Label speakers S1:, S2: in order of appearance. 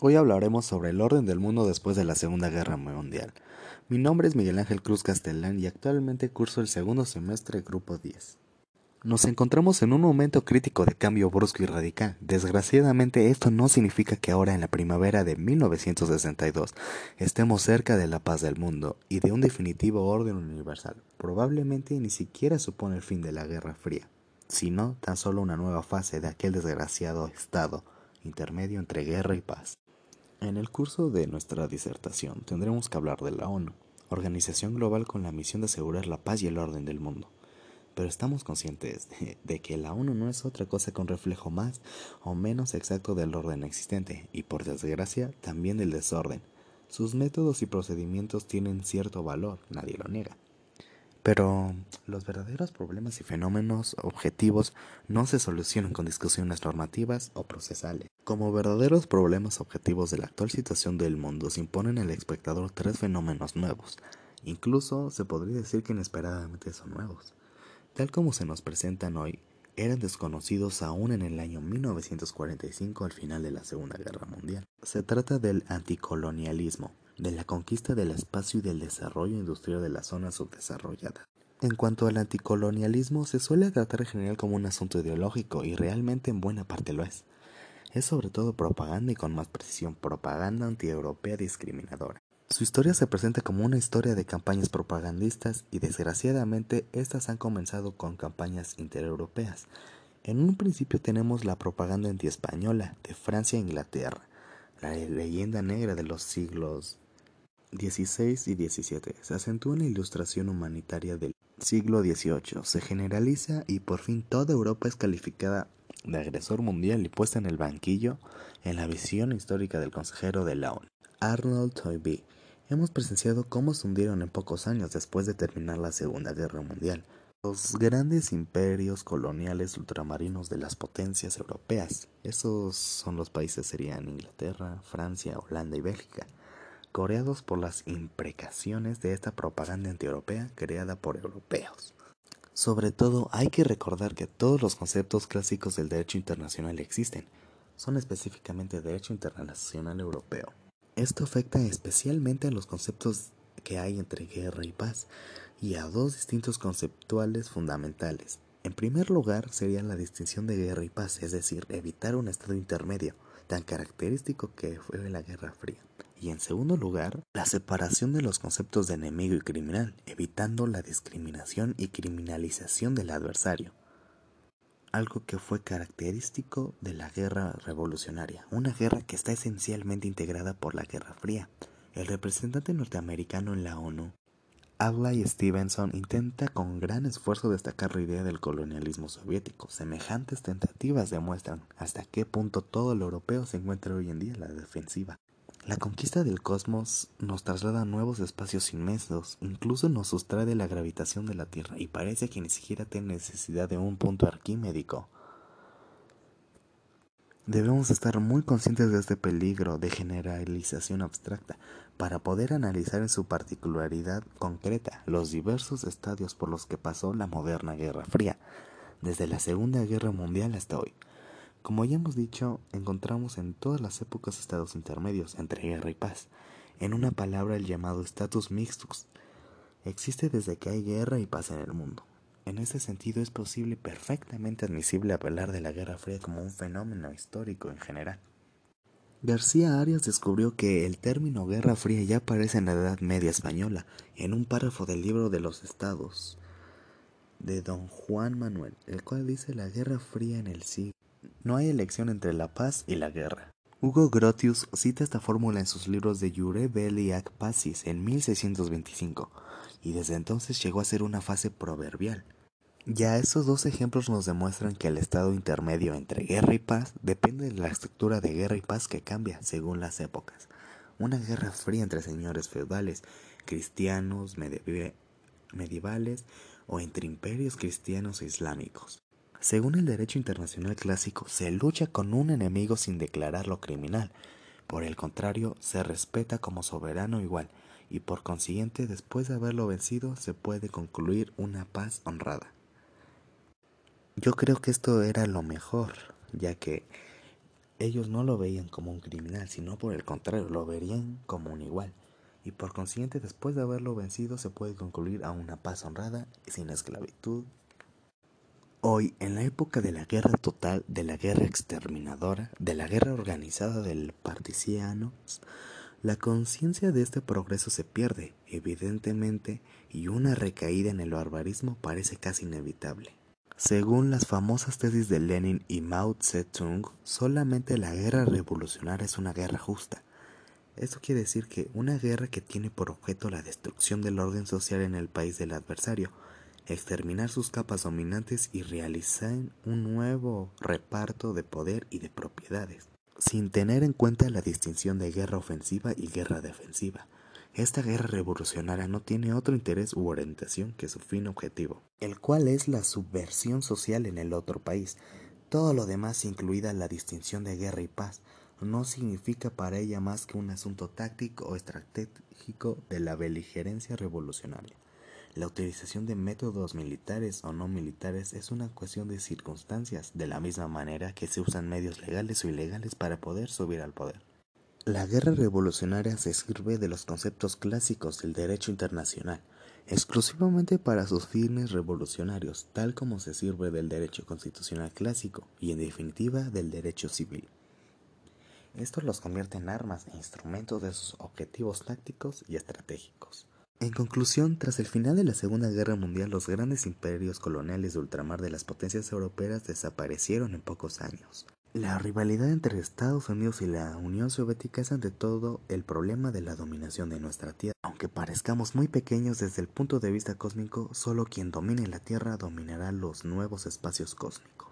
S1: Hoy hablaremos sobre el orden del mundo después de la Segunda Guerra Mundial. Mi nombre es Miguel Ángel Cruz Castellán y actualmente curso el segundo semestre Grupo 10. Nos encontramos en un momento crítico de cambio brusco y radical. Desgraciadamente esto no significa que ahora en la primavera de 1962 estemos cerca de la paz del mundo y de un definitivo orden universal. Probablemente ni siquiera supone el fin de la Guerra Fría, sino tan solo una nueva fase de aquel desgraciado estado intermedio entre guerra y paz. En el curso de nuestra disertación tendremos que hablar de la ONU, organización global con la misión de asegurar la paz y el orden del mundo. Pero estamos conscientes de, que la ONU no es otra cosa que un reflejo más o menos exacto del orden existente y por desgracia también del desorden. Sus métodos y procedimientos tienen cierto valor, nadie lo niega. Pero los verdaderos problemas y fenómenos objetivos no se solucionan con discusiones normativas o procesales. Como verdaderos problemas objetivos de la actual situación del mundo se imponen al espectador tres fenómenos nuevos. Incluso se podría decir que inesperadamente son nuevos. Tal como se nos presentan hoy, eran desconocidos aún en el año 1945 al final de la Segunda Guerra Mundial. Se trata del anticolonialismo, de la conquista del espacio y del desarrollo industrial de las zonas subdesarrolladas. En cuanto al anticolonialismo, se suele tratar en general como un asunto ideológico y realmente en buena parte lo es. Es sobre todo propaganda y con más precisión propaganda antieuropea discriminadora. Su historia se presenta como una historia de campañas propagandistas y desgraciadamente estas han comenzado con campañas intereuropeas. En un principio tenemos la propaganda antiespañola de Francia e Inglaterra, la leyenda negra de los siglos 16 y 17. Se acentúa en la ilustración humanitaria del siglo XVIII. Se generaliza y por fin toda Europa es calificada de agresor mundial y puesta en el banquillo en la visión histórica del consejero de la ONU, Arnold Toynbee. Hemos presenciado cómo se hundieron en pocos años después de terminar la Segunda Guerra Mundial los grandes imperios coloniales ultramarinos de las potencias europeas. Esos son los países serían Inglaterra, Francia, Holanda y Bélgica coreados por las imprecaciones de esta propaganda antieuropea creada por europeos. Sobre todo, hay que recordar que todos los conceptos clásicos del derecho internacional existen, son específicamente derecho internacional europeo. Esto afecta especialmente a los conceptos que hay entre guerra y paz, y a dos distintos conceptuales fundamentales. En primer lugar sería la distinción de guerra y paz, es decir, evitar un estado intermedio, tan característico que fue la Guerra Fría. Y en segundo lugar, la separación de los conceptos de enemigo y criminal, evitando la discriminación y criminalización del adversario. Algo que fue característico de la guerra revolucionaria, una guerra que está esencialmente integrada por la Guerra Fría. El representante norteamericano en la ONU, Adlai Stevenson, intenta con gran esfuerzo destacar la idea del colonialismo soviético. Semejantes tentativas demuestran hasta qué punto todo lo europeo se encuentra hoy en día en la defensiva. La conquista del cosmos nos traslada a nuevos espacios inmensos, incluso nos sustrae de la gravitación de la Tierra y parece que ni siquiera tiene necesidad de un punto arquímédico. Debemos estar muy conscientes de este peligro de generalización abstracta para poder analizar en su particularidad concreta los diversos estadios por los que pasó la moderna Guerra Fría, desde la Segunda Guerra Mundial hasta hoy. Como ya hemos dicho, encontramos en todas las épocas estados intermedios entre guerra y paz. En una palabra, el llamado status mixtus existe desde que hay guerra y paz en el mundo. En ese sentido, es posible perfectamente admisible hablar de la Guerra Fría como un fenómeno histórico en general. García Arias descubrió que el término Guerra Fría ya aparece en la Edad Media española, en un párrafo del libro de los Estados de don Juan Manuel, el cual dice la Guerra Fría en el siglo no hay elección entre la paz y la guerra. Hugo Grotius cita esta fórmula en sus libros de Jure Belli ac Pacis en 1625, y desde entonces llegó a ser una fase proverbial. Ya estos dos ejemplos nos demuestran que el estado intermedio entre guerra y paz depende de la estructura de guerra y paz que cambia según las épocas. Una guerra fría entre señores feudales, cristianos, medievales o entre imperios cristianos e islámicos. Según el derecho internacional clásico, se lucha con un enemigo sin declararlo criminal. Por el contrario, se respeta como soberano igual, y por consiguiente, después de haberlo vencido, se puede concluir una paz honrada. Yo creo que esto era lo mejor, ya que Ellos no lo veían como un criminal, sino por el contrario, lo verían como un igual. Y por consiguiente, después de haberlo vencido, se puede concluir a una paz honrada sin esclavitud. Hoy, en la época de la guerra total, de la guerra exterminadora, de la guerra organizada del particianos, la conciencia de este progreso se pierde, evidentemente, y una recaída en el barbarismo parece casi inevitable. Según las famosas tesis de Lenin y Mao Zedong, solamente la guerra revolucionaria es una guerra justa. Esto quiere decir que una guerra que tiene por objeto la destrucción del orden social en el país del adversario, exterminar sus capas dominantes y realizar un nuevo reparto de poder y de propiedades sin tener en cuenta la distinción de guerra ofensiva y guerra defensiva. Esta guerra revolucionaria no tiene otro interés u orientación que su fin objetivo, el cual es la subversión social en el otro país. Todo lo demás, incluida la distinción de guerra y paz, no significa para ella más que un asunto táctico o estratégico de la beligerencia revolucionaria. La utilización de métodos militares o no militares es una cuestión de circunstancias, de la misma manera que se usan medios legales o ilegales para poder subir al poder. La guerra revolucionaria se sirve de los conceptos clásicos del derecho internacional, exclusivamente para sus fines revolucionarios, tal como se sirve del derecho constitucional clásico y en definitiva del derecho civil. Esto los convierte en armas e instrumentos de sus objetivos tácticos y estratégicos. En conclusión, tras el final de la Segunda Guerra Mundial, los grandes imperios coloniales de ultramar de las potencias europeas desaparecieron en pocos años. La rivalidad entre Estados Unidos y la Unión Soviética es ante todo el problema de la dominación de nuestra Tierra. Aunque parezcamos muy pequeños desde el punto de vista cósmico, solo quien domine la Tierra dominará los nuevos espacios cósmicos.